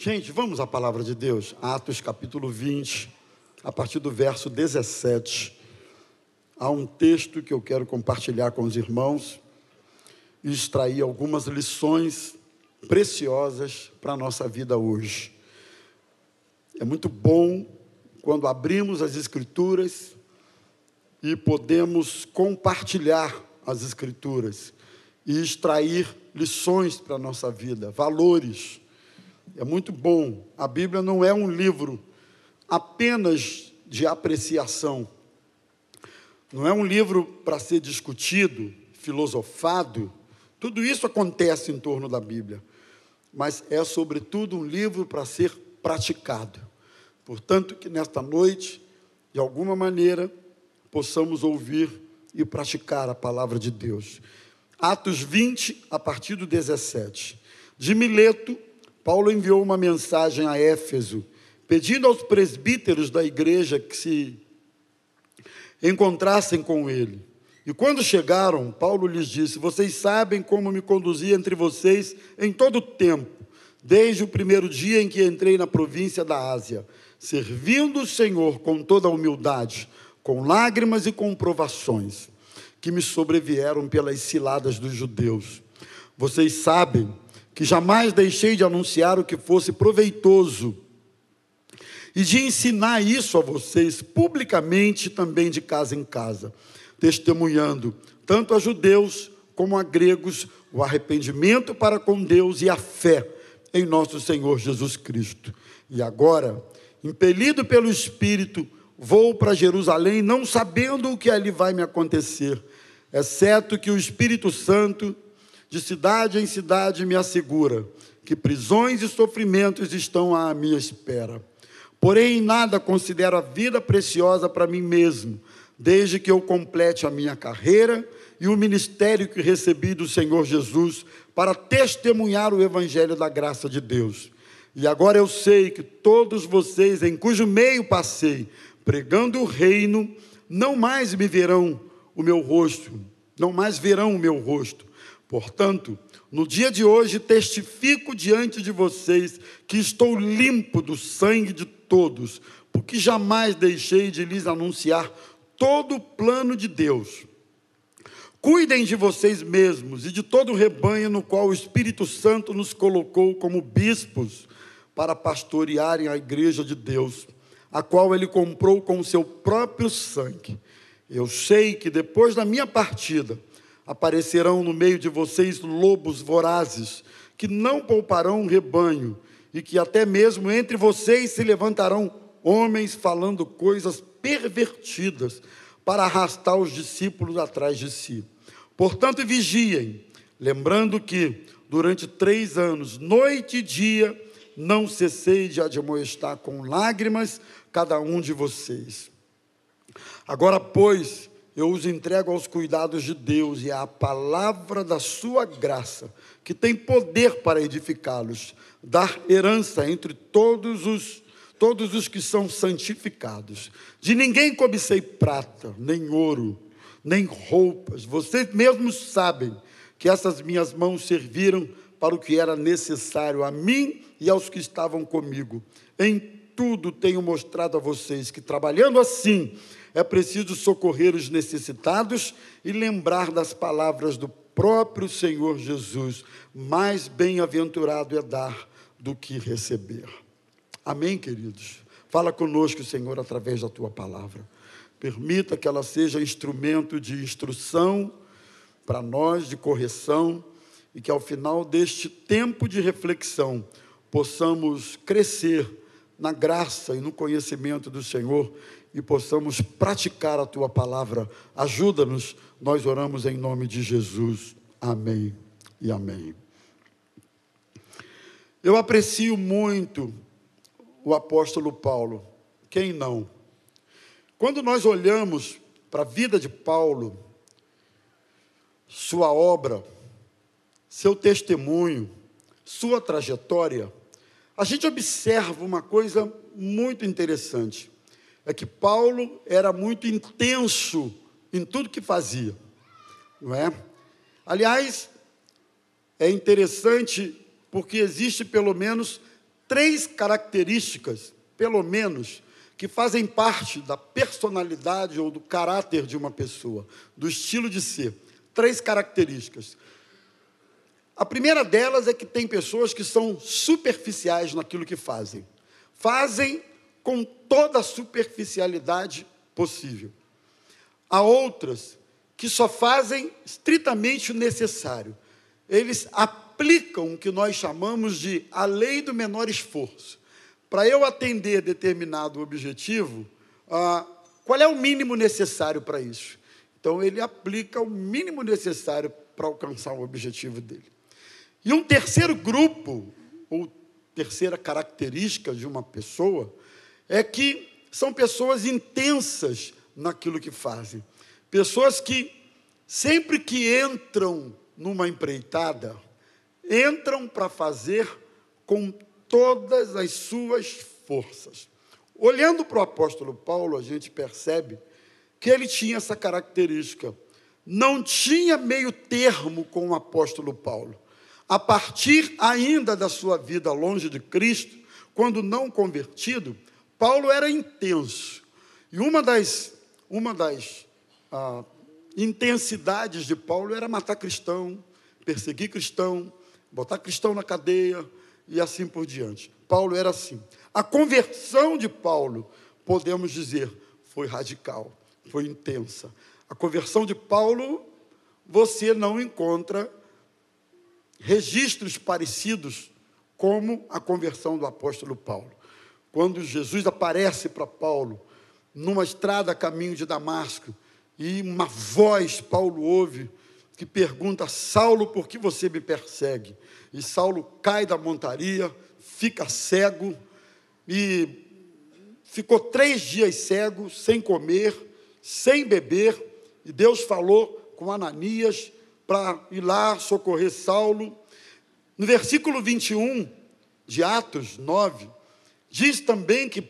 Gente, vamos à palavra de Deus, Atos capítulo 20, a partir do verso 17. Há um texto que eu quero compartilhar com os irmãos e extrair algumas lições preciosas para a nossa vida hoje. É muito bom quando abrimos as Escrituras e podemos compartilhar as Escrituras e extrair lições para a nossa vida, valores. É muito bom. A Bíblia não é um livro apenas de apreciação, não é um livro para ser discutido, filosofado. Tudo isso acontece em torno da Bíblia, mas é, sobretudo, um livro para ser praticado. Portanto, que nesta noite, de alguma maneira, possamos ouvir e praticar a palavra de Deus. Atos 20, a partir do 17. De Mileto, Paulo enviou uma mensagem a Éfeso, pedindo aos presbíteros da igreja que se encontrassem com ele. E quando chegaram, Paulo lhes disse: Vocês sabem como me conduzi entre vocês em todo o tempo, desde o primeiro dia em que entrei na província da Ásia, servindo o Senhor com toda a humildade, com lágrimas e com provações, que me sobrevieram pelas ciladas dos judeus. Vocês sabem que jamais deixei de anunciar o que fosse proveitoso e de ensinar isso a vocês publicamente também de casa em casa, testemunhando tanto a judeus como a gregos o arrependimento para com Deus e a fé em nosso Senhor Jesus Cristo. E agora, impelido pelo Espírito, vou para Jerusalém, não sabendo o que ali vai me acontecer, exceto que o Espírito Santo de cidade em cidade me assegura que prisões e sofrimentos estão à minha espera. Porém, em nada considero a vida preciosa para mim mesmo, desde que eu complete a minha carreira e o ministério que recebi do Senhor Jesus para testemunhar o evangelho da graça de Deus. E agora eu sei que todos vocês em cujo meio passei, pregando o reino, não mais me verão o meu rosto, não mais verão o meu rosto, Portanto, no dia de hoje testifico diante de vocês que estou limpo do sangue de todos, porque jamais deixei de lhes anunciar todo o plano de Deus. Cuidem de vocês mesmos e de todo o rebanho no qual o Espírito Santo nos colocou como bispos para pastorearem a igreja de Deus, a qual ele comprou com o seu próprio sangue. Eu sei que depois da minha partida, aparecerão no meio de vocês lobos vorazes, que não pouparão o rebanho, e que até mesmo entre vocês se levantarão homens falando coisas pervertidas para arrastar os discípulos atrás de si. Portanto, vigiem, lembrando que durante três anos, noite e dia, não cessei de admoestar com lágrimas cada um de vocês. Agora, pois, eu os entrego aos cuidados de Deus e à palavra da sua graça, que tem poder para edificá-los, dar herança entre todos os todos os que são santificados. De ninguém cobicei prata, nem ouro, nem roupas. Vocês mesmos sabem que essas minhas mãos serviram para o que era necessário a mim e aos que estavam comigo. Em tudo tenho mostrado a vocês que trabalhando assim, é preciso socorrer os necessitados e lembrar das palavras do próprio Senhor Jesus: mais bem-aventurado é dar do que receber. Amém, queridos? Fala conosco, Senhor, através da tua palavra. Permita que ela seja instrumento de instrução para nós, de correção, e que ao final deste tempo de reflexão possamos crescer na graça e no conhecimento do Senhor e possamos praticar a tua palavra. Ajuda-nos, nós oramos em nome de Jesus. Amém e amém. Eu aprecio muito o apóstolo Paulo, quem não? Quando nós olhamos para a vida de Paulo, sua obra, seu testemunho, sua trajetória, a gente observa uma coisa muito interessante é que Paulo era muito intenso em tudo que fazia, não é? Aliás, é interessante porque existe pelo menos três características, pelo menos, que fazem parte da personalidade ou do caráter de uma pessoa, do estilo de ser. Três características. A primeira delas é que tem pessoas que são superficiais naquilo que fazem. Fazem com toda a superficialidade possível. Há outras que só fazem estritamente o necessário. Eles aplicam o que nós chamamos de a lei do menor esforço. Para eu atender determinado objetivo, ah, qual é o mínimo necessário para isso? Então, ele aplica o mínimo necessário para alcançar o objetivo dele. E um terceiro grupo, ou terceira característica de uma pessoa, é que são pessoas intensas naquilo que fazem. Pessoas que, sempre que entram numa empreitada, entram para fazer com todas as suas forças. Olhando para o apóstolo Paulo, a gente percebe que ele tinha essa característica. Não tinha meio termo com o apóstolo Paulo. A partir ainda da sua vida longe de Cristo, quando não convertido, Paulo era intenso. E uma das, uma das ah, intensidades de Paulo era matar cristão, perseguir cristão, botar cristão na cadeia, e assim por diante. Paulo era assim. A conversão de Paulo, podemos dizer, foi radical, foi intensa. A conversão de Paulo, você não encontra registros parecidos como a conversão do apóstolo Paulo. Quando Jesus aparece para Paulo numa estrada a caminho de Damasco e uma voz Paulo ouve que pergunta: Saulo, por que você me persegue? E Saulo cai da montaria, fica cego e ficou três dias cego, sem comer, sem beber. E Deus falou com Ananias para ir lá socorrer Saulo. No versículo 21 de Atos 9, diz também que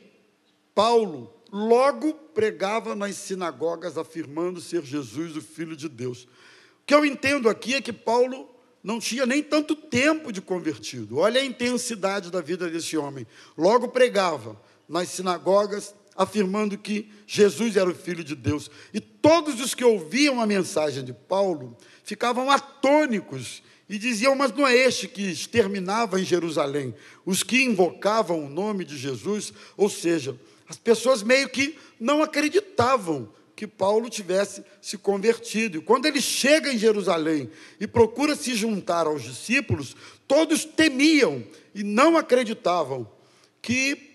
Paulo logo pregava nas sinagogas afirmando ser Jesus o Filho de Deus. O que eu entendo aqui é que Paulo não tinha nem tanto tempo de convertido. Olha a intensidade da vida desse homem. Logo pregava nas sinagogas, afirmando que Jesus era o Filho de Deus. E todos os que ouviam a mensagem de Paulo ficavam atônicos e diziam: Mas não é este que exterminava em Jerusalém os que invocavam o nome de Jesus? Ou seja, as pessoas meio que não acreditavam que Paulo tivesse se convertido. E quando ele chega em Jerusalém e procura se juntar aos discípulos, todos temiam e não acreditavam que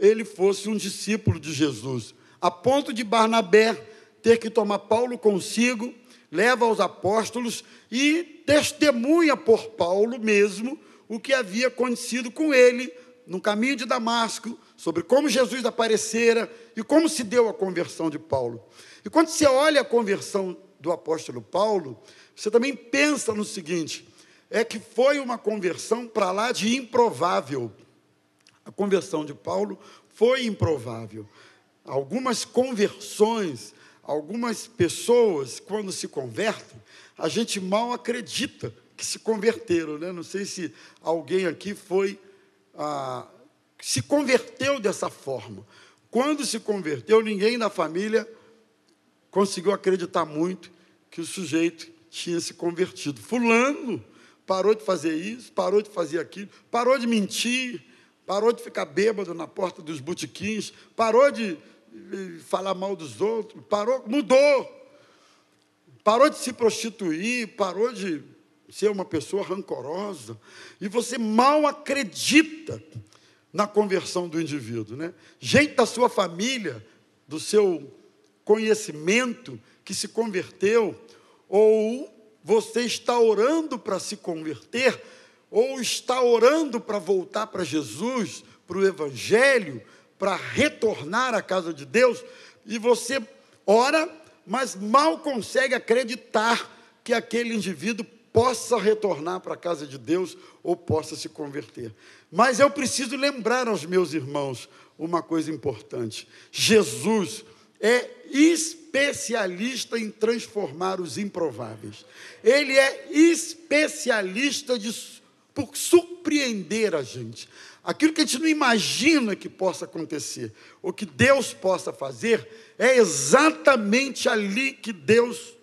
ele fosse um discípulo de Jesus, a ponto de Barnabé ter que tomar Paulo consigo, leva aos apóstolos e testemunha por Paulo mesmo o que havia acontecido com ele no caminho de Damasco, sobre como Jesus aparecera e como se deu a conversão de Paulo. E quando você olha a conversão do apóstolo Paulo, você também pensa no seguinte: é que foi uma conversão para lá de improvável. A conversão de Paulo foi improvável. Algumas conversões, algumas pessoas, quando se convertem, a gente mal acredita que se converteram. Né? Não sei se alguém aqui foi. Ah, se converteu dessa forma. Quando se converteu, ninguém na família conseguiu acreditar muito que o sujeito tinha se convertido. Fulano parou de fazer isso, parou de fazer aquilo, parou de mentir, parou de ficar bêbado na porta dos botequins, parou de falar mal dos outros, parou, mudou. Parou de se prostituir, parou de ser uma pessoa rancorosa. E você mal acredita na conversão do indivíduo, né? Gente da sua família, do seu conhecimento que se converteu, ou você está orando para se converter, ou está orando para voltar para Jesus, para o Evangelho, para retornar à casa de Deus, e você ora, mas mal consegue acreditar que aquele indivíduo possa retornar para a casa de Deus ou possa se converter. Mas eu preciso lembrar aos meus irmãos uma coisa importante: Jesus é especialista em transformar os improváveis. Ele é especialista de por surpreender a gente. Aquilo que a gente não imagina que possa acontecer, ou que Deus possa fazer, é exatamente ali que Deus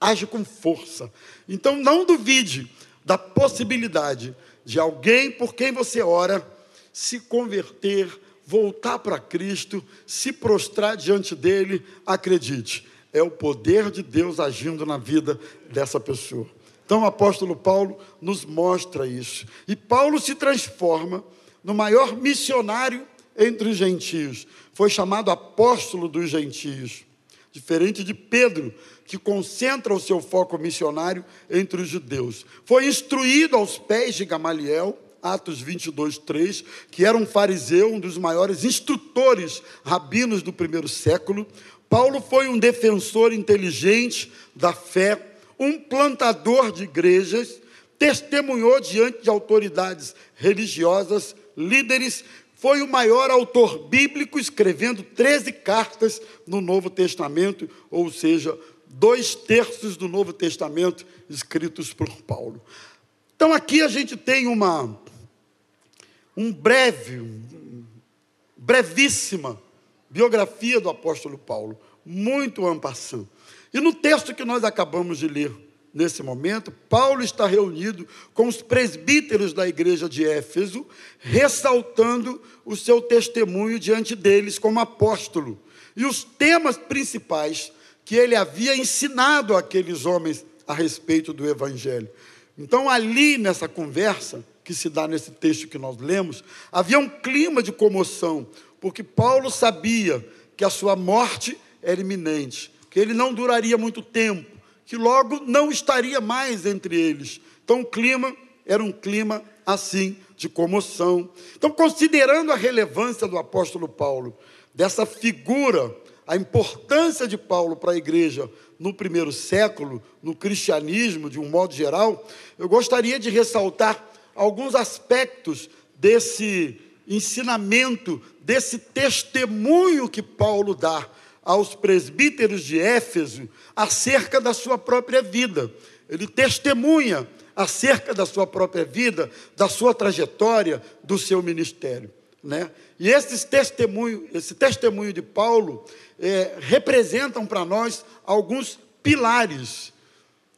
age com força. Então não duvide da possibilidade de alguém por quem você ora se converter, voltar para Cristo, se prostrar diante dele, acredite, é o poder de Deus agindo na vida dessa pessoa. Então o apóstolo Paulo nos mostra isso. E Paulo se transforma no maior missionário entre os gentios. Foi chamado apóstolo dos gentios. Diferente de Pedro, que concentra o seu foco missionário entre os judeus. Foi instruído aos pés de Gamaliel, Atos 22, 3, que era um fariseu, um dos maiores instrutores rabinos do primeiro século. Paulo foi um defensor inteligente da fé um plantador de igrejas, testemunhou diante de autoridades religiosas, líderes, foi o maior autor bíblico, escrevendo 13 cartas no Novo Testamento, ou seja, dois terços do Novo Testamento escritos por Paulo. Então aqui a gente tem uma um breve, brevíssima biografia do apóstolo Paulo, muito ampassando. E no texto que nós acabamos de ler, nesse momento, Paulo está reunido com os presbíteros da igreja de Éfeso, ressaltando o seu testemunho diante deles como apóstolo e os temas principais que ele havia ensinado àqueles homens a respeito do evangelho. Então, ali nessa conversa, que se dá nesse texto que nós lemos, havia um clima de comoção, porque Paulo sabia que a sua morte era iminente que ele não duraria muito tempo, que logo não estaria mais entre eles. Então o clima era um clima assim de comoção. Então, considerando a relevância do apóstolo Paulo, dessa figura, a importância de Paulo para a igreja no primeiro século, no cristianismo de um modo geral, eu gostaria de ressaltar alguns aspectos desse ensinamento, desse testemunho que Paulo dá aos presbíteros de Éfeso acerca da sua própria vida. Ele testemunha acerca da sua própria vida, da sua trajetória, do seu ministério. Né? E esses testemunho, esse testemunho de Paulo é, representam para nós alguns pilares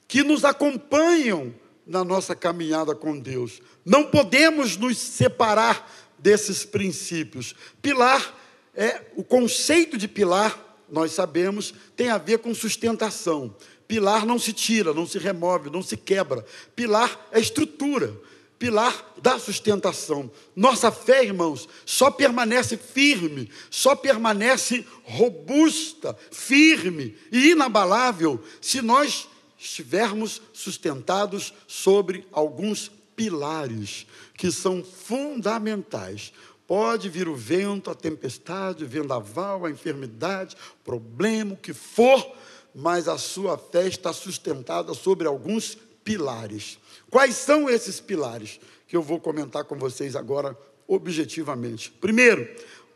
que nos acompanham na nossa caminhada com Deus. Não podemos nos separar desses princípios. Pilar é o conceito de pilar nós sabemos, tem a ver com sustentação. Pilar não se tira, não se remove, não se quebra. Pilar é estrutura. Pilar da sustentação. Nossa fé, irmãos, só permanece firme, só permanece robusta, firme e inabalável se nós estivermos sustentados sobre alguns pilares que são fundamentais Pode vir o vento, a tempestade, o vendaval, a enfermidade, problema, o que for, mas a sua fé está sustentada sobre alguns pilares. Quais são esses pilares que eu vou comentar com vocês agora objetivamente? Primeiro,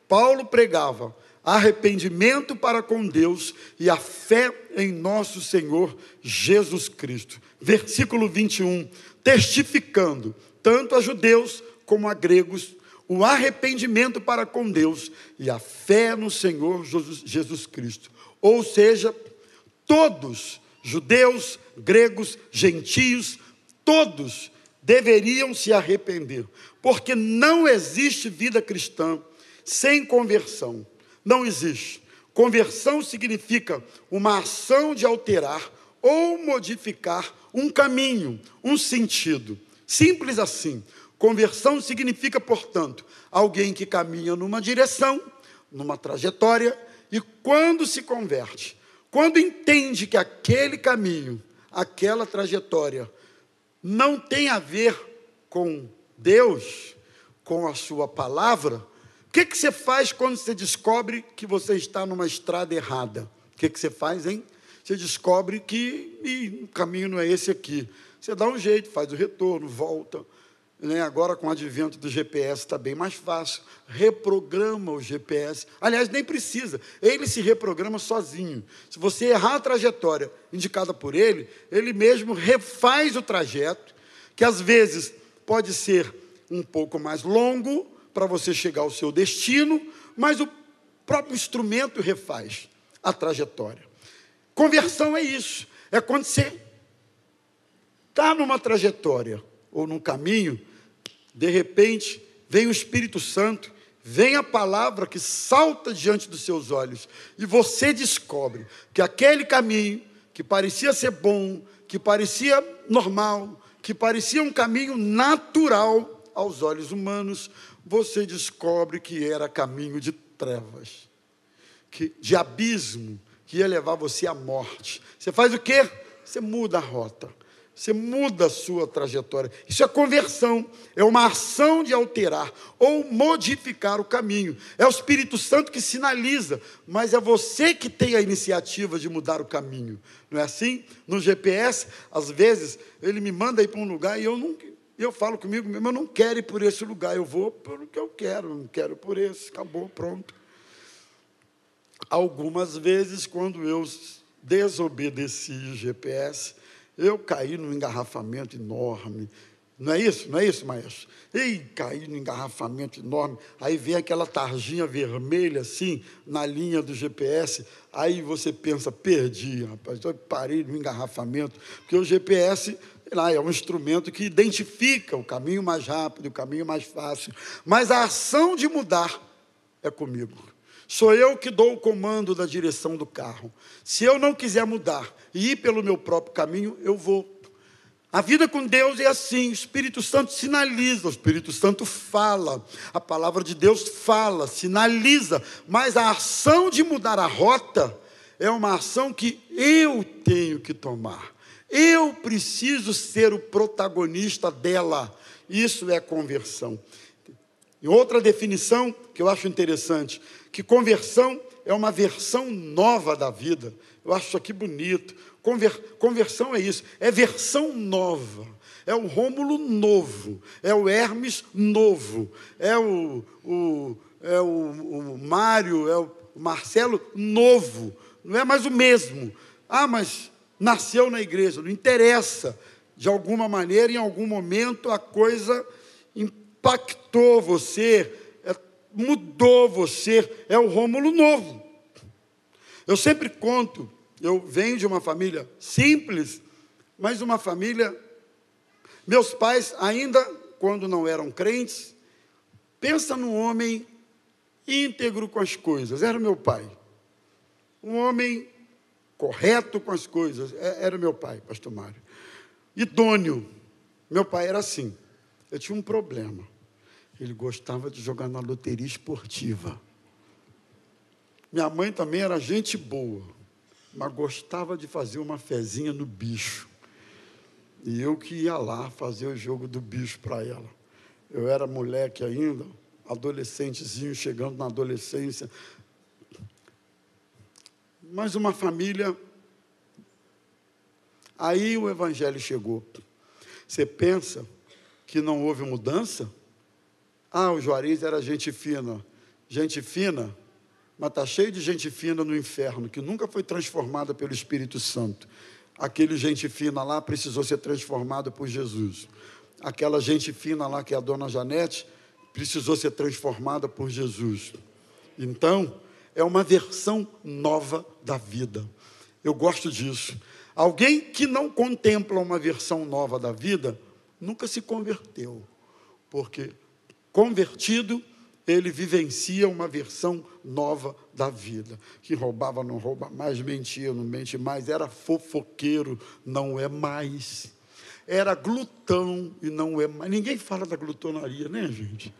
Paulo pregava arrependimento para com Deus e a fé em nosso Senhor Jesus Cristo. Versículo 21, testificando tanto a judeus como a gregos o arrependimento para com Deus e a fé no Senhor Jesus Cristo. Ou seja, todos, judeus, gregos, gentios, todos deveriam se arrepender, porque não existe vida cristã sem conversão. Não existe. Conversão significa uma ação de alterar ou modificar um caminho, um sentido. Simples assim. Conversão significa, portanto, alguém que caminha numa direção, numa trajetória, e quando se converte, quando entende que aquele caminho, aquela trajetória, não tem a ver com Deus, com a Sua palavra, o que, que você faz quando você descobre que você está numa estrada errada? O que, que você faz, hein? Você descobre que o caminho não é esse aqui. Você dá um jeito, faz o retorno, volta né, agora com o advento do GPS está bem mais fácil. Reprograma o GPS. Aliás, nem precisa. Ele se reprograma sozinho. Se você errar a trajetória indicada por ele, ele mesmo refaz o trajeto, que às vezes pode ser um pouco mais longo para você chegar ao seu destino, mas o próprio instrumento refaz a trajetória. Conversão é isso, é quando você está numa trajetória ou num caminho, de repente vem o Espírito Santo, vem a palavra que salta diante dos seus olhos e você descobre que aquele caminho que parecia ser bom, que parecia normal, que parecia um caminho natural aos olhos humanos, você descobre que era caminho de trevas, que, de abismo, que ia levar você à morte. Você faz o quê? Você muda a rota. Você muda a sua trajetória. Isso é conversão, é uma ação de alterar ou modificar o caminho. É o Espírito Santo que sinaliza, mas é você que tem a iniciativa de mudar o caminho. Não é assim? No GPS, às vezes, ele me manda ir para um lugar e eu não. Eu falo comigo mesmo, eu não quero ir por esse lugar, eu vou pelo que eu quero, não quero por esse, acabou, pronto. Algumas vezes, quando eu desobedeci o GPS, eu caí num engarrafamento enorme. Não é isso? Não é isso, maestro? E caí num engarrafamento enorme. Aí vem aquela tarjinha vermelha assim, na linha do GPS. Aí você pensa, perdi, rapaz. Eu parei no engarrafamento. Porque o GPS lá, é um instrumento que identifica o caminho mais rápido, o caminho mais fácil. Mas a ação de mudar é comigo. Sou eu que dou o comando da direção do carro. Se eu não quiser mudar e ir pelo meu próprio caminho, eu vou. A vida com Deus é assim, o Espírito Santo sinaliza, o Espírito Santo fala, a palavra de Deus fala, sinaliza, mas a ação de mudar a rota é uma ação que eu tenho que tomar. Eu preciso ser o protagonista dela. Isso é conversão. E outra definição que eu acho interessante, que conversão é uma versão nova da vida. Eu acho isso aqui bonito. Conver, conversão é isso, é versão nova. É o Rômulo novo, é o Hermes novo, é o, o, é o, o Mário, é o Marcelo novo. Não é mais o mesmo. Ah, mas nasceu na igreja, não interessa. De alguma maneira, em algum momento, a coisa impactou você, mudou você, é o Rômulo novo. Eu sempre conto, eu venho de uma família simples, mas uma família. Meus pais, ainda quando não eram crentes, pensa num homem íntegro com as coisas, era meu pai. Um homem correto com as coisas, é, era meu pai, pastor Mário. Idôneo. Meu pai era assim. Eu tinha um problema. Ele gostava de jogar na loteria esportiva. Minha mãe também era gente boa, mas gostava de fazer uma fezinha no bicho. E eu que ia lá fazer o jogo do bicho para ela. Eu era moleque ainda, adolescentezinho, chegando na adolescência. Mas uma família. Aí o evangelho chegou. Você pensa que não houve mudança? Ah, o Juarez era gente fina. Gente fina, mas está cheio de gente fina no inferno, que nunca foi transformada pelo Espírito Santo. Aquele gente fina lá precisou ser transformado por Jesus. Aquela gente fina lá, que é a dona Janete, precisou ser transformada por Jesus. Então, é uma versão nova da vida. Eu gosto disso. Alguém que não contempla uma versão nova da vida, nunca se converteu. Porque Convertido, ele vivencia uma versão nova da vida. Que roubava, não rouba mais, mentia, não mente mais, era fofoqueiro, não é mais. Era glutão e não é mais. Ninguém fala da glutonaria, né, gente?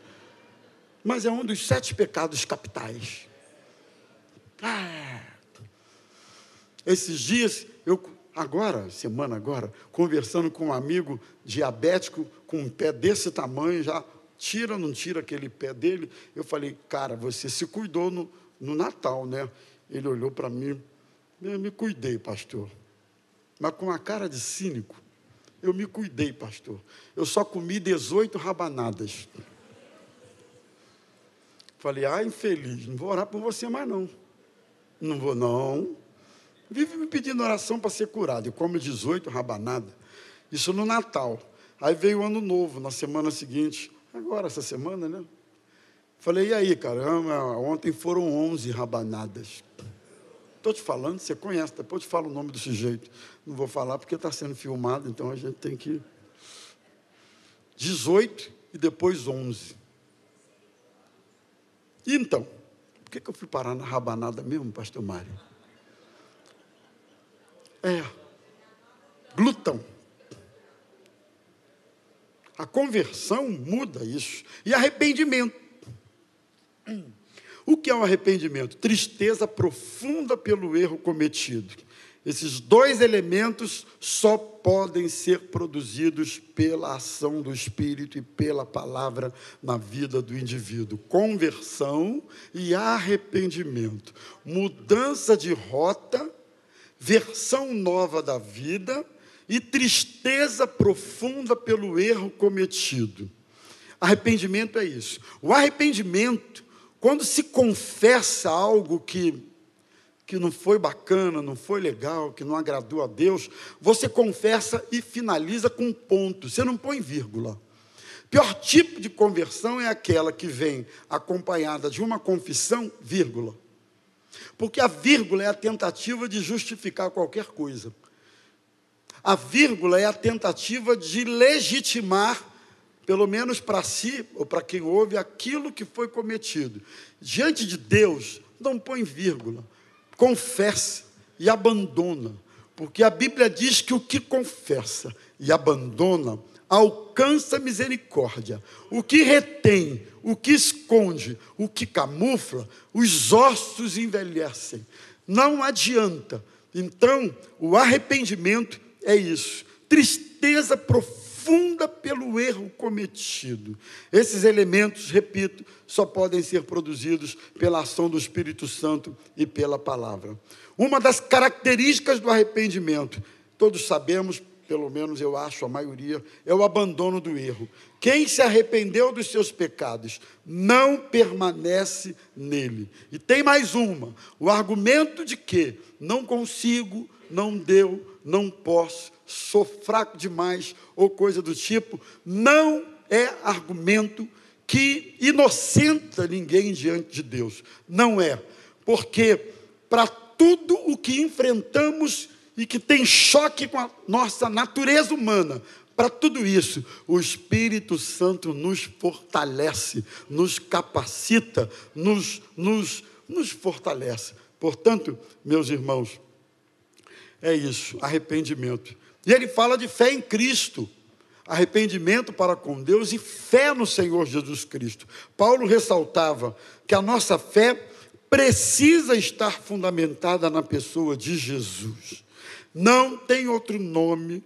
Mas é um dos sete pecados capitais. Ah, esses dias, eu, agora, semana agora, conversando com um amigo diabético com um pé desse tamanho, já tira ou não tira aquele pé dele? Eu falei, cara, você se cuidou no, no Natal, né? Ele olhou para mim, eu me cuidei, pastor. Mas com a cara de cínico, eu me cuidei, pastor. Eu só comi 18 rabanadas. Falei, ah, infeliz, não vou orar por você mais não. Não vou, não. Vive me pedindo oração para ser curado. Eu como 18 rabanadas. Isso no Natal. Aí veio o ano novo, na semana seguinte, agora essa semana, né? Falei, e aí, caramba, ontem foram 11 rabanadas. Estou te falando, você conhece, depois eu te falo o nome do sujeito. Não vou falar porque está sendo filmado, então a gente tem que. 18 e depois 11. E então, por que, que eu fui parar na rabanada mesmo, pastor Mário? É, glutão. A conversão muda isso. E arrependimento. O que é um arrependimento? Tristeza profunda pelo erro cometido. Esses dois elementos só podem ser produzidos pela ação do Espírito e pela palavra na vida do indivíduo. Conversão e arrependimento. Mudança de rota, versão nova da vida e tristeza profunda pelo erro cometido. Arrependimento é isso. O arrependimento, quando se confessa algo que que não foi bacana, não foi legal, que não agradou a Deus, você confessa e finaliza com ponto, você não põe vírgula. Pior tipo de conversão é aquela que vem acompanhada de uma confissão, vírgula. Porque a vírgula é a tentativa de justificar qualquer coisa. A vírgula é a tentativa de legitimar, pelo menos para si ou para quem ouve, aquilo que foi cometido. Diante de Deus, não põe vírgula confessa e abandona, porque a Bíblia diz que o que confessa e abandona alcança misericórdia. O que retém, o que esconde, o que camufla, os ossos envelhecem. Não adianta. Então, o arrependimento é isso. Tristeza profunda pelo erro cometido. Esses elementos, repito, só podem ser produzidos pela ação do Espírito Santo e pela palavra. Uma das características do arrependimento, todos sabemos, pelo menos eu acho a maioria, é o abandono do erro. Quem se arrependeu dos seus pecados não permanece nele. E tem mais uma: o argumento de que não consigo, não deu, não posso, sou fraco demais ou coisa do tipo, não é argumento que inocenta ninguém diante de Deus. Não é. Porque para tudo o que enfrentamos e que tem choque com a nossa natureza humana, para tudo isso, o Espírito Santo nos fortalece, nos capacita, nos, nos, nos fortalece. Portanto, meus irmãos, é isso, arrependimento. E ele fala de fé em Cristo arrependimento para com Deus e fé no Senhor Jesus Cristo. Paulo ressaltava que a nossa fé precisa estar fundamentada na pessoa de Jesus. Não tem outro nome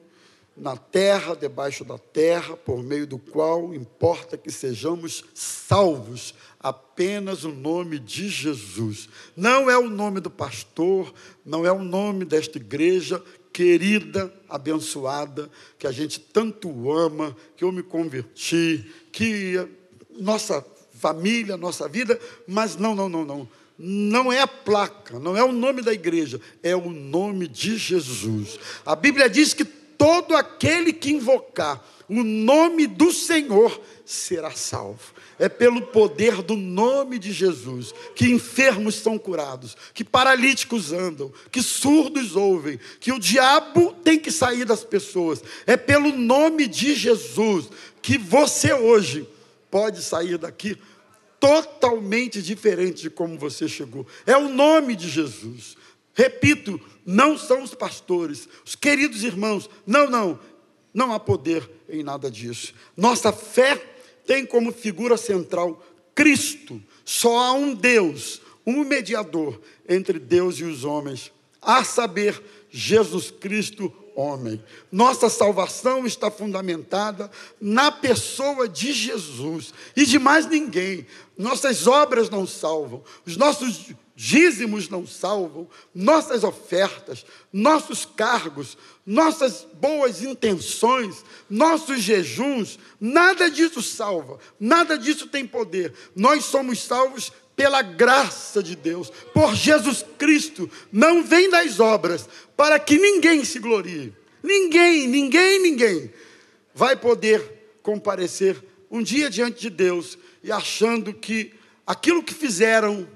na terra, debaixo da terra, por meio do qual importa que sejamos salvos, apenas o nome de Jesus. Não é o nome do pastor, não é o nome desta igreja, querida, abençoada, que a gente tanto ama, que eu me converti, que nossa família, nossa vida, mas não, não, não, não. Não é a placa, não é o nome da igreja, é o nome de Jesus. A Bíblia diz que todo aquele que invocar o nome do Senhor será salvo é pelo poder do nome de Jesus que enfermos são curados, que paralíticos andam, que surdos ouvem, que o diabo tem que sair das pessoas. É pelo nome de Jesus que você hoje pode sair daqui totalmente diferente de como você chegou. É o nome de Jesus. Repito, não são os pastores, os queridos irmãos. Não, não. Não há poder em nada disso. Nossa fé tem como figura central Cristo. Só há um Deus, um mediador entre Deus e os homens, a saber, Jesus Cristo, homem. Nossa salvação está fundamentada na pessoa de Jesus e de mais ninguém. Nossas obras não salvam, os nossos dízimos não salvam, nossas ofertas, nossos cargos, nossas boas intenções, nossos jejuns, nada disso salva, nada disso tem poder. Nós somos salvos pela graça de Deus, por Jesus Cristo, não vem das obras, para que ninguém se glorie. Ninguém, ninguém, ninguém. vai poder comparecer um dia diante de Deus e achando que aquilo que fizeram,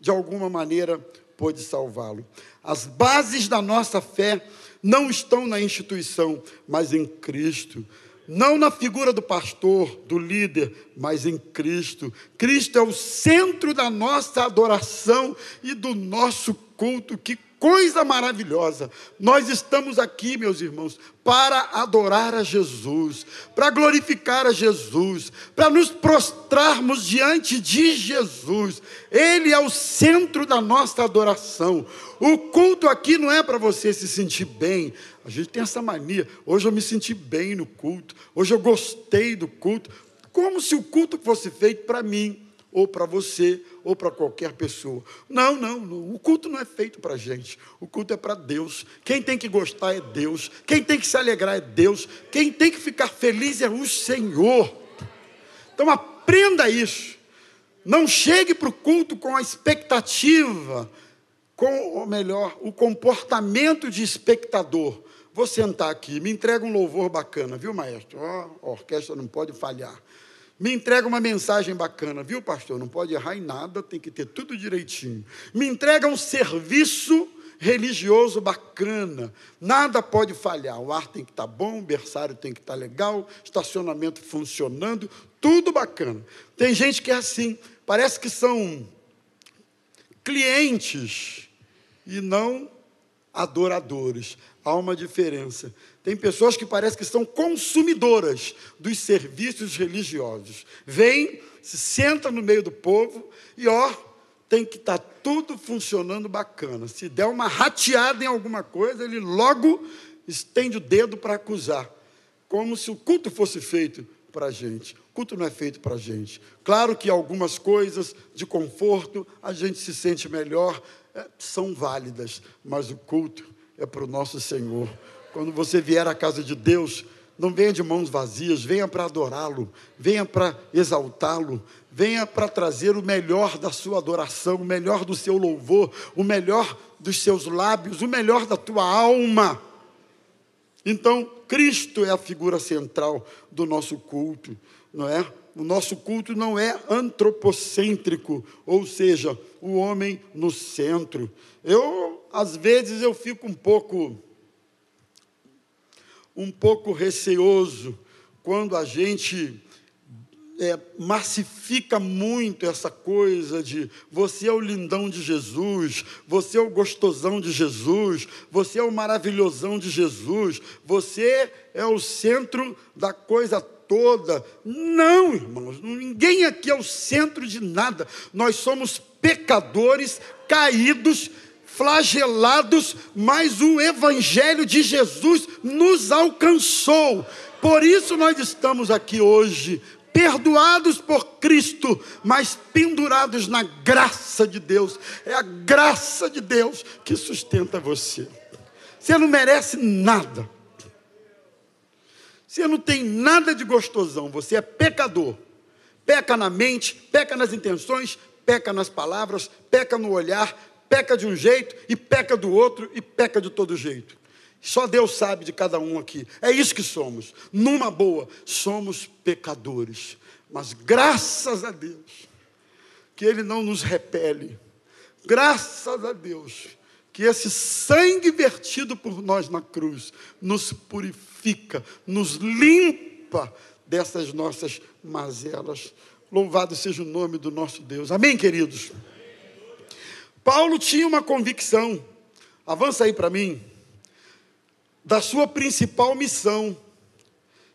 de alguma maneira, pôde salvá-lo. As bases da nossa fé não estão na instituição, mas em Cristo. Não na figura do pastor, do líder, mas em Cristo. Cristo é o centro da nossa adoração e do nosso culto. Que coisa maravilhosa. Nós estamos aqui, meus irmãos, para adorar a Jesus, para glorificar a Jesus, para nos prostrarmos diante de Jesus. Ele é o centro da nossa adoração. O culto aqui não é para você se sentir bem. A gente tem essa mania. Hoje eu me senti bem no culto. Hoje eu gostei do culto. Como se o culto fosse feito para mim ou para você, ou para qualquer pessoa. Não, não, não, o culto não é feito para a gente, o culto é para Deus. Quem tem que gostar é Deus, quem tem que se alegrar é Deus, quem tem que ficar feliz é o Senhor. Então aprenda isso. Não chegue para o culto com a expectativa, com, ou melhor, o comportamento de espectador. Vou sentar aqui, me entrega um louvor bacana, viu, maestro? Oh, a orquestra não pode falhar me entrega uma mensagem bacana, viu, pastor? Não pode errar em nada, tem que ter tudo direitinho. Me entrega um serviço religioso bacana, nada pode falhar. O ar tem que estar tá bom, o berçário tem que estar tá legal, estacionamento funcionando, tudo bacana. Tem gente que é assim, parece que são clientes e não adoradores. Há uma diferença. Tem pessoas que parecem que são consumidoras dos serviços religiosos. Vem, se senta no meio do povo e, ó, tem que estar tá tudo funcionando bacana. Se der uma rateada em alguma coisa, ele logo estende o dedo para acusar. Como se o culto fosse feito para a gente. O culto não é feito para a gente. Claro que algumas coisas de conforto, a gente se sente melhor, são válidas, mas o culto é para o nosso Senhor. Quando você vier à casa de Deus, não venha de mãos vazias, venha para adorá-lo, venha para exaltá-lo, venha para trazer o melhor da sua adoração, o melhor do seu louvor, o melhor dos seus lábios, o melhor da tua alma. Então, Cristo é a figura central do nosso culto, não é? O nosso culto não é antropocêntrico, ou seja, o homem no centro. Eu, às vezes, eu fico um pouco um pouco receoso quando a gente é, massifica muito essa coisa de você é o lindão de Jesus, você é o gostosão de Jesus, você é o maravilhosão de Jesus, você é o centro da coisa toda. Não, irmãos, ninguém aqui é o centro de nada. Nós somos pecadores caídos flagelados, mas o Evangelho de Jesus nos alcançou. Por isso nós estamos aqui hoje, perdoados por Cristo, mas pendurados na graça de Deus. É a graça de Deus que sustenta você. Você não merece nada. Você não tem nada de gostosão, você é pecador. Peca na mente, peca nas intenções, peca nas palavras, peca no olhar, peca de um jeito e peca do outro e peca de todo jeito. Só Deus sabe de cada um aqui. É isso que somos. Numa boa, somos pecadores. Mas graças a Deus que Ele não nos repele. Graças a Deus que esse sangue vertido por nós na cruz nos purifica, nos limpa dessas nossas mazelas. Louvado seja o nome do nosso Deus. Amém, queridos? Paulo tinha uma convicção, avança aí para mim, da sua principal missão,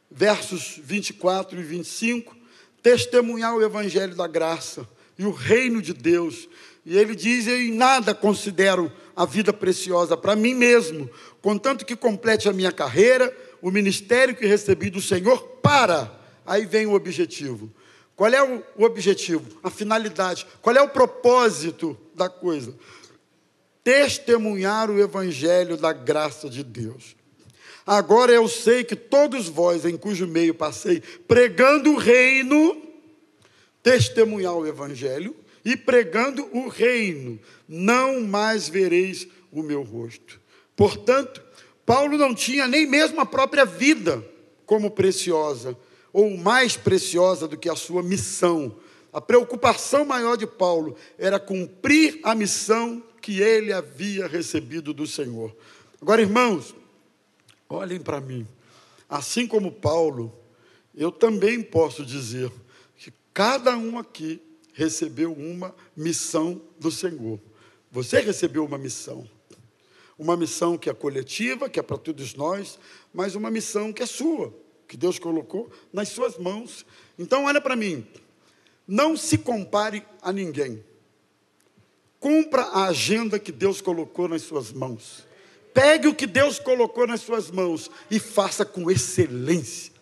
versos 24 e 25, testemunhar o evangelho da graça e o reino de Deus. E ele diz: em nada considero a vida preciosa para mim mesmo, contanto que complete a minha carreira, o ministério que recebi do Senhor para. Aí vem o objetivo qual é o, objetivo? A finalidade. Qual é o propósito da coisa? Testemunhar o evangelho da graça de Deus. Agora eu sei que todos vós, em cujo meio passei, pregando o reino, testemunhar o evangelho e pregando o reino, não mais vereis o meu rosto. Portanto, Paulo não tinha nem mesmo a própria vida como preciosa, ou mais preciosa do que a sua missão. A preocupação maior de Paulo era cumprir a missão que ele havia recebido do Senhor. Agora, irmãos, olhem para mim. Assim como Paulo, eu também posso dizer que cada um aqui recebeu uma missão do Senhor. Você recebeu uma missão. Uma missão que é coletiva, que é para todos nós, mas uma missão que é sua, que Deus colocou nas suas mãos. Então, olha para mim. Não se compare a ninguém. Cumpra a agenda que Deus colocou nas suas mãos. Pegue o que Deus colocou nas suas mãos e faça com excelência.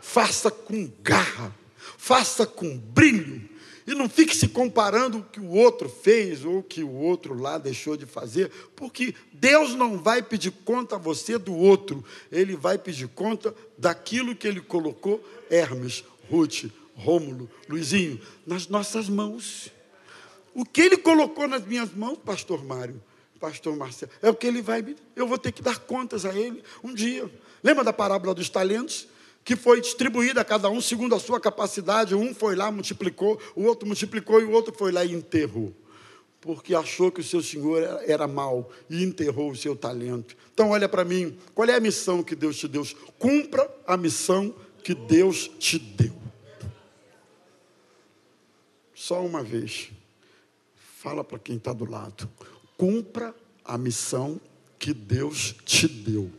Faça com garra. Faça com brilho e não fique se comparando o que o outro fez ou o que o outro lá deixou de fazer, porque Deus não vai pedir conta a você do outro, Ele vai pedir conta daquilo que Ele colocou, Hermes, Ruth, Rômulo, Luizinho, nas nossas mãos. O que Ele colocou nas minhas mãos, Pastor Mário, Pastor Marcelo, é o que Ele vai me. Eu vou ter que dar contas a Ele um dia. Lembra da parábola dos talentos? Que foi distribuída a cada um segundo a sua capacidade. Um foi lá, multiplicou, o outro multiplicou e o outro foi lá e enterrou. Porque achou que o seu senhor era, mau e enterrou o seu talento. Então, olha para mim: qual é a missão que Deus te deu? Cumpra a missão que Deus te deu. Só uma vez. Fala para quem está do lado. Cumpra a missão que Deus te deu.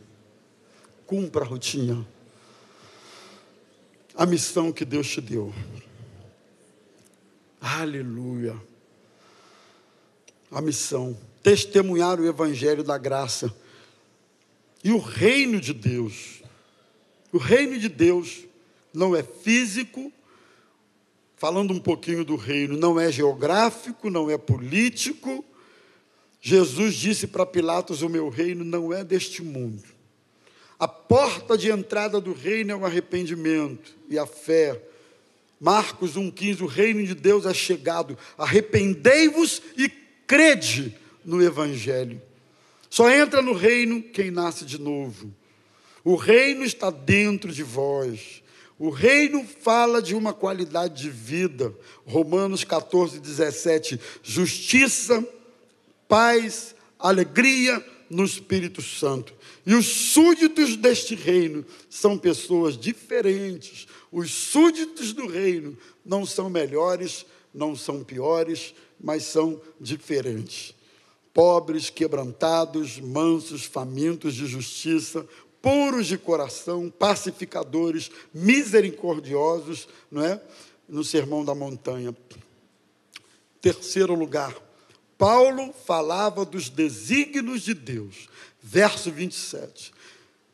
Cumpra, Rutinha a missão que Deus te deu. Aleluia. A missão. Testemunhar o Evangelho da graça. E o reino de Deus. O reino de Deus não é físico, falando um pouquinho do reino, não é geográfico, não é político. Jesus disse para Pilatos: O meu reino não é deste mundo. A porta de entrada do reino é o arrependimento e a fé. Marcos 1,15: O reino de Deus é chegado. Arrependei-vos e crede no Evangelho. Só entra no reino quem nasce de novo. O reino está dentro de vós. O reino fala de uma qualidade de vida. Romanos 14, 17. Justiça, paz, alegria no Espírito Santo. E os súditos deste reino são pessoas diferentes. Os súditos do reino não são melhores, não são piores, mas são diferentes. Pobres, quebrantados, mansos, famintos de justiça, puros de coração, pacificadores, misericordiosos, não é? No Sermão da Montanha. Terceiro lugar, Paulo falava dos desígnios de Deus. Verso 27.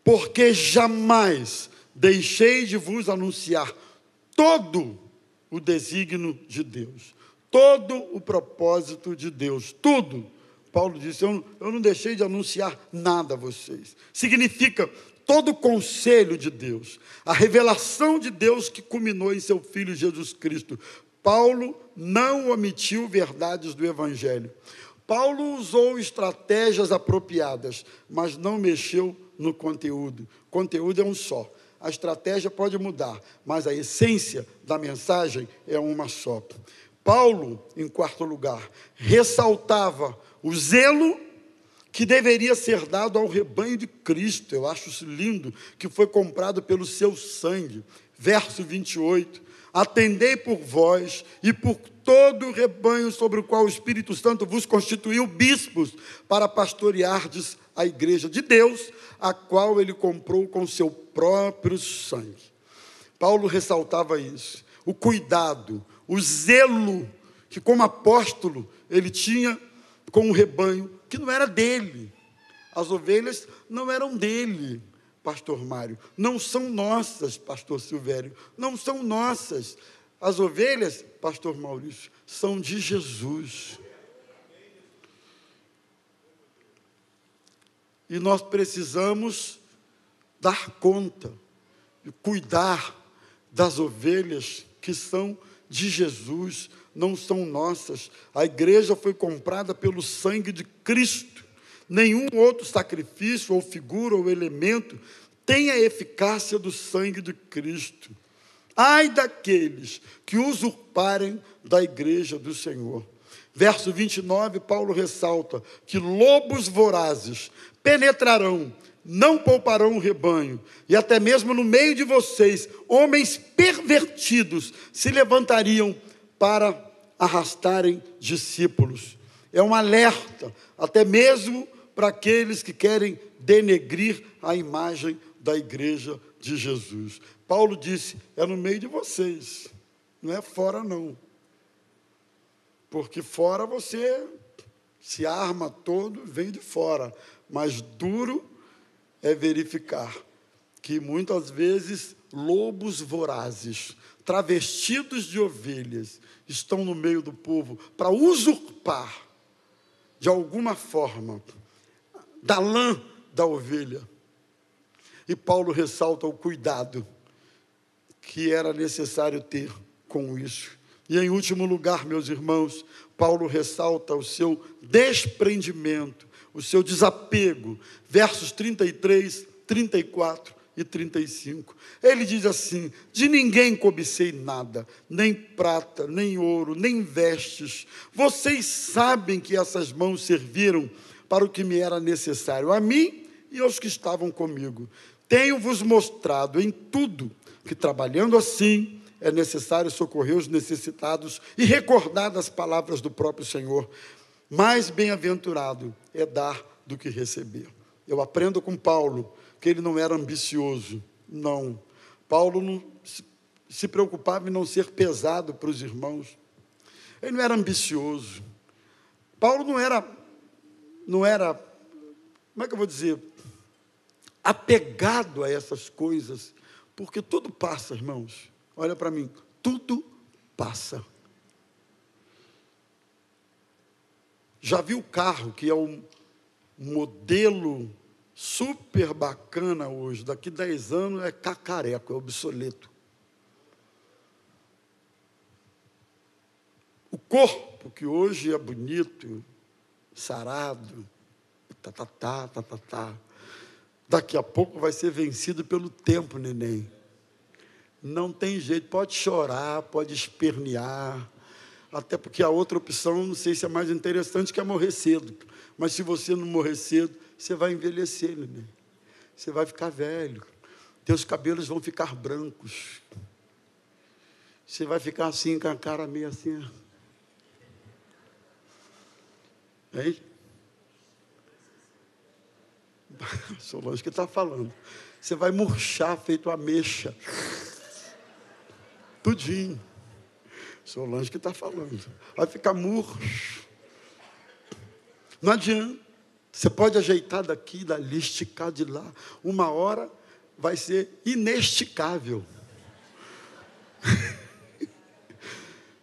Porque jamais deixei de vos anunciar todo o desígnio de Deus, todo o propósito de Deus, tudo. Paulo disse: eu eu não deixei de anunciar nada a vocês. Significa todo o conselho de Deus, a revelação de Deus que culminou em seu Filho Jesus Cristo, Paulo não omitiu verdades do Evangelho. Paulo usou estratégias apropriadas, mas não mexeu no conteúdo. O conteúdo é um só. A estratégia pode mudar, mas a essência da mensagem é uma só. Paulo, em quarto lugar, ressaltava o zelo que deveria ser dado ao rebanho de Cristo. Eu acho isso lindo, que foi comprado pelo seu sangue. Verso 28 atendei por vós e por todo o rebanho sobre o qual o Espírito Santo vos constituiu bispos para pastoreardes a igreja de Deus, a qual ele comprou com seu próprio sangue. Paulo ressaltava isso, o cuidado, o zelo que como apóstolo ele tinha com o rebanho que não era dele. As ovelhas não eram dele pastor Mário, não são nossas, pastor Silvério, não são nossas. As ovelhas, pastor Maurício, são de Jesus. E nós precisamos dar conta e cuidar das ovelhas que são de Jesus, não são nossas. A igreja foi comprada pelo sangue de Cristo. Nenhum outro sacrifício, ou figura, ou elemento tem a eficácia do sangue de Cristo. Ai daqueles que usurparem da igreja do Senhor. Verso 29, Paulo ressalta que lobos vorazes penetrarão, não pouparão o rebanho, e até mesmo no meio de vocês, homens pervertidos se levantariam para arrastarem discípulos. É um alerta, até mesmo para aqueles que querem denegrir a imagem da igreja de Jesus. Paulo disse: é no meio de vocês, não é fora, não. Porque fora você se arma todo, vem de fora. Mas duro é verificar que muitas vezes lobos vorazes, travestidos de ovelhas, estão no meio do povo para usurpar, de alguma forma, da lã da ovelha. E Paulo ressalta o cuidado que era necessário ter com isso. E em último lugar, meus irmãos, Paulo ressalta o seu desprendimento, o seu desapego, versos 33, 34 e 35. Ele diz assim: De ninguém cobicei nada, nem prata, nem ouro, nem vestes. Vocês sabem que essas mãos serviram para o que me era necessário, a mim e aos que estavam comigo. Tenho-vos mostrado em tudo que, trabalhando assim, é necessário socorrer os necessitados e recordar das palavras do próprio Senhor. Mais bem-aventurado é dar do que receber. Eu aprendo com Paulo que ele não era ambicioso, não. Paulo não se preocupava em não ser pesado para os irmãos. Ele não era ambicioso. Paulo não era, não era, como é que eu vou dizer, apegado a essas coisas, porque tudo passa, irmãos. Olha para mim, tudo passa. Já viu o carro que é um modelo super bacana hoje, daqui 10 anos é cacareco, é obsoleto. O corpo, que hoje é bonito, sarado, tá, tá, tá, tá, tá, tá, daqui a pouco vai ser vencido pelo tempo, neném. Não tem jeito, pode chorar, pode espernear, até porque a outra opção, não sei se é mais interessante, que é morrer cedo. Mas se você não morrer cedo, você vai envelhecer, neném. Você vai ficar velho. Teus cabelos vão ficar brancos. Você vai ficar assim, com a cara meio assim. Hein? Solange que está falando. Você vai murchar feito ameixa. Tudinho. Solange que está falando. Vai ficar murcho. Não adianta. Você pode ajeitar daqui, dali, esticar de lá. Uma hora vai ser inesticável.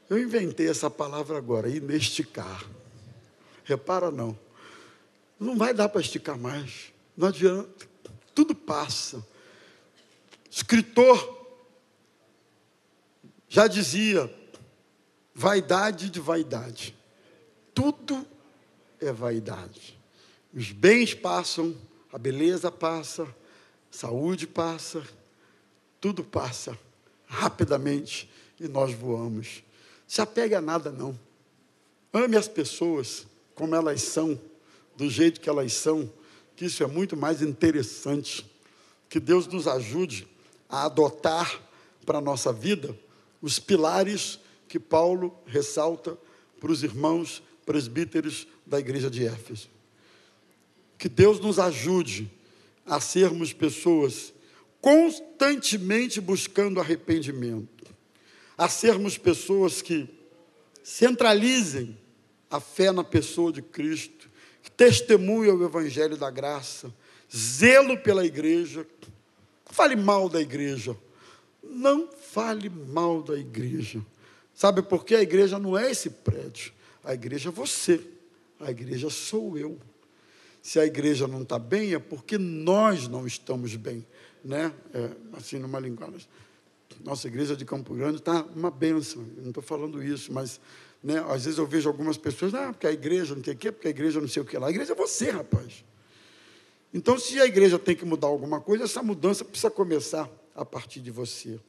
Eu inventei essa palavra agora, inesticar. Repara não. Não vai dar para esticar mais. Não adianta. Tudo passa. Escritor já dizia: vaidade de vaidade. Tudo é vaidade. Os bens passam, a beleza passa, saúde passa, tudo passa rapidamente e nós voamos. Se apegue a nada, não. Ame as pessoas como elas são, do jeito que elas são, que isso é muito mais interessante. Que Deus nos ajude a adotar para a nossa vida os pilares que Paulo ressalta para os irmãos presbíteros da igreja de Éfeso. Que Deus nos ajude a sermos pessoas constantemente buscando arrependimento, a sermos pessoas que centralizem a fé na pessoa de Cristo, que testemunhem o evangelho da graça, zelo pela igreja. Fale mal da igreja. Não fale mal da igreja. Sabe por quê? A igreja não é esse prédio. A igreja é você. A igreja sou eu. Se a igreja não está bem, é porque nós não estamos bem. Né? É, assim, numa linguagem. Nossa igreja de Campo Grande está uma benção. Não estou falando isso, mas né, às vezes eu vejo algumas pessoas, ah, porque a igreja não tem o quê, porque a igreja não sei o que lá. A igreja é você, rapaz. Então, se a igreja tem que mudar alguma coisa, essa mudança precisa começar a partir de você.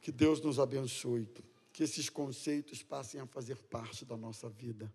Que Deus nos abençoe, que esses conceitos passem a fazer parte da nossa vida.